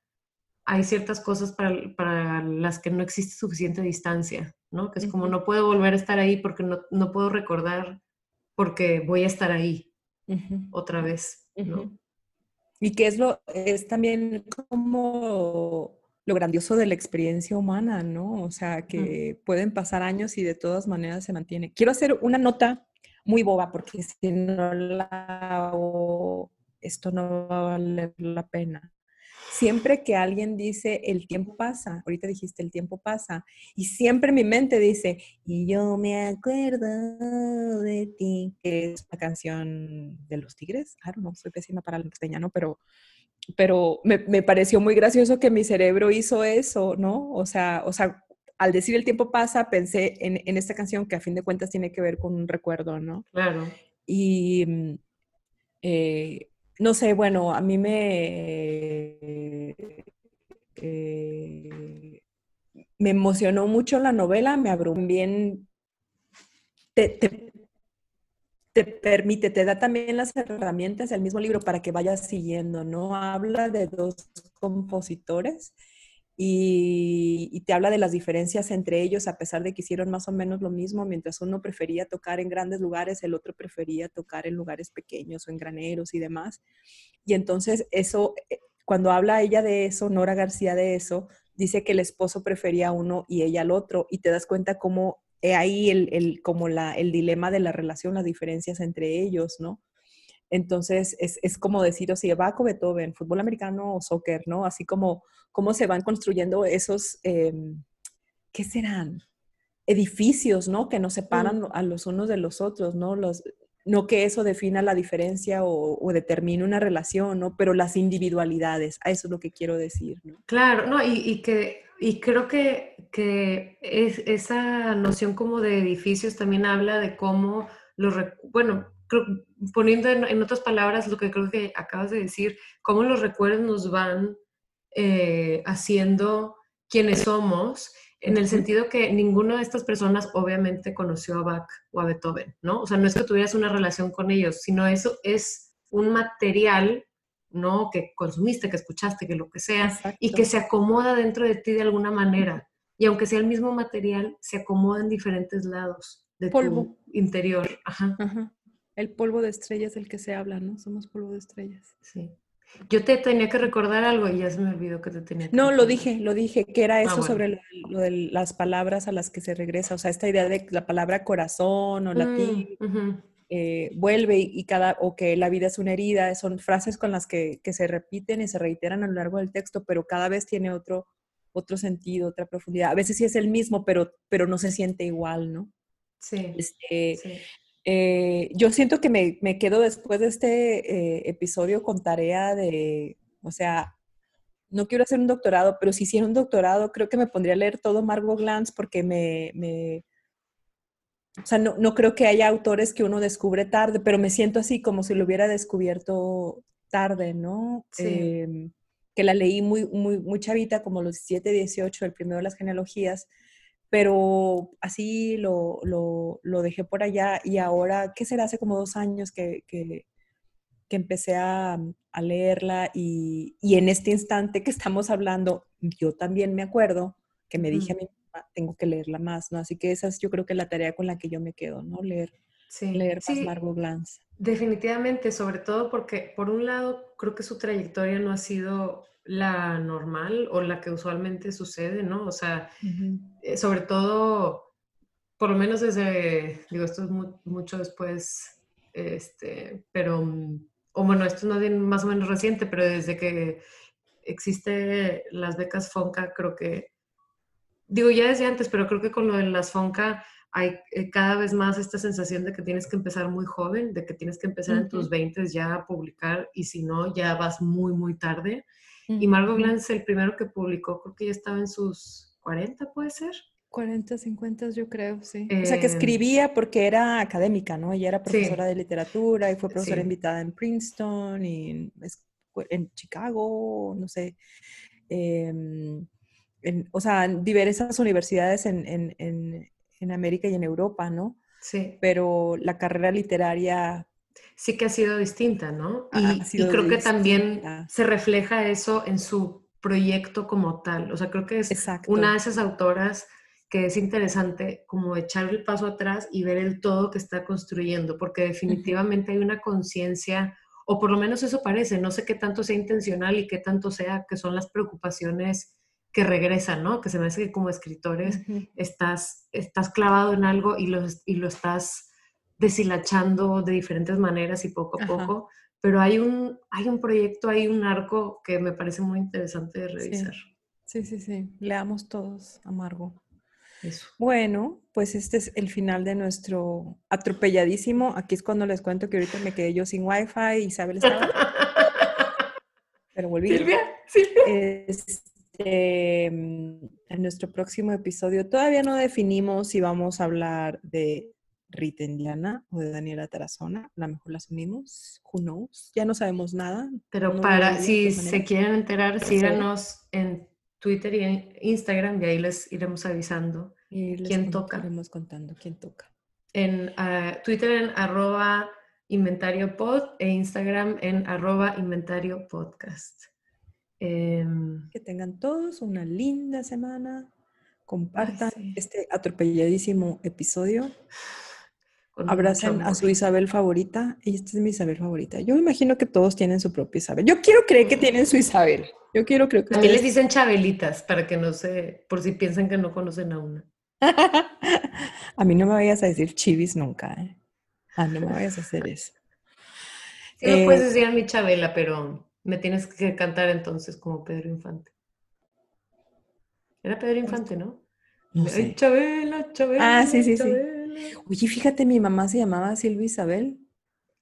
hay ciertas cosas para, para, las que no existe suficiente distancia, ¿no? Que es como no puedo volver a estar ahí porque no, no puedo recordar porque voy a estar ahí otra vez, ¿no? Y que es lo, es también como lo grandioso de la experiencia humana, ¿no? O sea, que pueden pasar años y de todas maneras se mantiene. Quiero hacer una nota muy boba porque si no la hago, esto no va a valer la pena. Siempre que alguien dice el tiempo pasa, ahorita dijiste el tiempo pasa, y siempre mi mente dice, y yo me acuerdo de ti, que es una canción de los tigres, claro, no soy pésima para el castellano, pero, pero me, me, pareció muy gracioso que mi cerebro hizo eso, ¿no? O sea, o sea al decir el tiempo pasa, pensé en, en esta canción que a fin de cuentas tiene que ver con un recuerdo, ¿no? Claro. Y mm, eh, no sé, bueno, a mí me, eh, me emocionó mucho la novela, me abrumó bien, te, te, te, permite, te da también las herramientas del mismo libro para que vayas siguiendo, ¿no? Habla de dos compositores y, te habla de las diferencias entre ellos, a pesar de que hicieron más o menos lo mismo, mientras uno prefería tocar en grandes lugares, el otro prefería tocar en lugares pequeños o en graneros y demás. Y entonces eso, eh, cuando habla ella de eso, Nora García de eso, dice que el esposo prefería uno y ella al otro, y te das cuenta cómo ahí el, el, como la, el dilema de la relación, las diferencias entre ellos, ¿no? Entonces, es, es como decir, o sea, Baco, Beethoven, fútbol americano o soccer, ¿no? Así como cómo se van construyendo esos, eh, ¿qué serán? Edificios, ¿no? Que nos separan a los unos de los otros, ¿no? Los, no que eso defina la diferencia o, o, determine una relación, ¿no? Pero las individualidades, a eso es lo que quiero decir, ¿no? Claro, no, y, y que, y creo que, que es, esa noción como de edificios también habla de cómo los, bueno, poniendo en, otras palabras lo que creo que acabas de decir, cómo los recuerdos nos van eh, haciendo quienes somos, en el sentido que ninguna de estas personas obviamente conoció a Bach o a Beethoven, ¿no? O sea, no es que tuvieras una relación con ellos, sino eso es un material, ¿no? Que consumiste, que escuchaste, que lo que sea, y que se acomoda dentro de ti de alguna manera. Y aunque sea el mismo material, se acomoda en diferentes lados de tu interior. Ajá. Ajá el polvo de estrellas del que se habla, ¿no? Somos polvo de estrellas. Sí. Yo te tenía que recordar algo y ya se me olvidó que te tenía que No, lo dije, lo dije, que era ah, eso sobre lo, de las palabras a las que se regresa, o sea, esta idea de la palabra corazón o latín mm, eh, vuelve y, cada, o que la vida es una herida, son frases con las que, que, se repiten y se reiteran a lo largo del texto, pero cada vez tiene otro, otro sentido, otra profundidad. A veces sí es el mismo, pero, pero no se siente igual, ¿no? Sí. Este, sí. Eh, yo siento que me, me, quedo después de este eh, episodio con tarea de, o sea, no quiero hacer un doctorado, pero si hiciera un doctorado, creo que me pondría a leer todo Margot Glantz porque me, me o sea, no, no, creo que haya autores que uno descubre tarde, pero me siento así como si lo hubiera descubierto tarde, ¿no? Sí. Eh, que la leí muy, muy, muy chavita, como los 17, 18, el primero de las genealogías, pero así lo, lo, lo, dejé por allá y ahora, ¿qué será? Hace como dos años que, que, que empecé a, a leerla y, y, en este instante que estamos hablando, yo también me acuerdo que me dije a mi mamá, tengo que leerla más, ¿no? Así que esa es yo creo que la tarea con la que yo me quedo, ¿no? Leer, sí. leer más sí. Margot Glantz. Definitivamente, sobre todo porque por un lado creo que su trayectoria no ha sido la normal o la que usualmente sucede, ¿no? O sea, uh -huh. sobre todo, por lo menos desde, digo, esto es muy, mucho después, este, pero, o bueno, esto es más o menos reciente, pero desde que existe las becas FONCA, creo que, digo, ya desde antes, pero creo que con lo de las FONCA hay eh, cada vez más esta sensación de que tienes que empezar muy joven, de que tienes que empezar uh -huh. en tus 20 ya a publicar y si no, ya vas muy, muy tarde. Y Margot Glantz, el primero que publicó, creo que ya estaba en sus 40, ¿puede ser? 40, 50, yo creo, sí. Eh, o sea, que escribía porque era académica, ¿no? Ella era profesora sí. de literatura y fue profesora sí. invitada en Princeton y en, en Chicago, no sé. Eh, en, o sea, en diversas universidades en, en, en América y en Europa, ¿no? Sí. Pero la carrera literaria sí que ha sido distinta, ¿no? Y, y creo distinta. que también se refleja eso en su proyecto como tal. O sea, creo que es Exacto. una de esas autoras que es interesante como echar el paso atrás y ver el todo que está construyendo, porque definitivamente uh -huh. hay una conciencia, o por lo menos eso parece, no sé qué tanto sea intencional y qué tanto sea que son las preocupaciones que regresan, ¿no? Que se me hace que como escritores uh -huh. estás, estás clavado en algo y lo, y lo estás deshilachando de diferentes maneras y poco a poco, Ajá. pero hay un, hay un proyecto, hay un arco que me parece muy interesante de revisar. Sí, sí, sí. Leamos todos, Amargo. Eso. Bueno, pues este es el final de nuestro atropelladísimo. Aquí es cuando les cuento que ahorita me quedé yo sin wifi y Isabel estaba. Pero volví. Silvia, Silvia. Este, mm, en nuestro próximo episodio todavía no definimos si vamos a hablar de Rita Indiana o de Daniela Tarazona. A lo mejor las unimos. Who knows? Ya no sabemos nada. Pero No para, si se quieren enterar, síganos en Twitter y en Instagram y ahí les iremos avisando. Y les ¿Quién toca? estaremos contando quién toca. En ah, Twitter en arroba inventario pod e Instagram en arroba inventario podcast. Em, Que tengan todos una linda semana. Compartan sí. este atropelladísimo episodio. Abracen a su Isabel favorita. Y esta es mi Isabel favorita. Yo me imagino que todos tienen su propia Isabel. Yo quiero creer que tienen su Isabel. Yo quiero creer que A mí les dicen chabelitas para que no se, por si piensan que no conocen a una. a mí no me vayas a decir chivis nunca. ¿eh? Ah, no me vayas a hacer eso. Sí Eh, puedes decir a mi Chabela, pero me tienes que cantar entonces como Pedro Infante. Era Pedro Infante, ¿no? No Ay, sé. Chabela, Chabela. Ah, sí, sí, sí. Oye, fíjate, mi mamá se llamaba Silvia Isabel.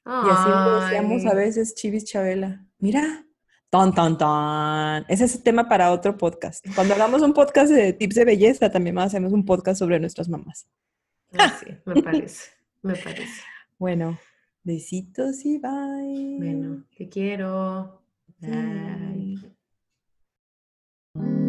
Y así le decíamos a veces Chivis Chabela. Mira, ton, ton, ton. Ese es el tema para otro podcast. Cuando hagamos un podcast de tips de belleza, también hacemos un podcast sobre nuestras mamás. ah, sí, me parece, me parece. Bueno, besitos y bye. Bueno, te quiero. Bye. Bye.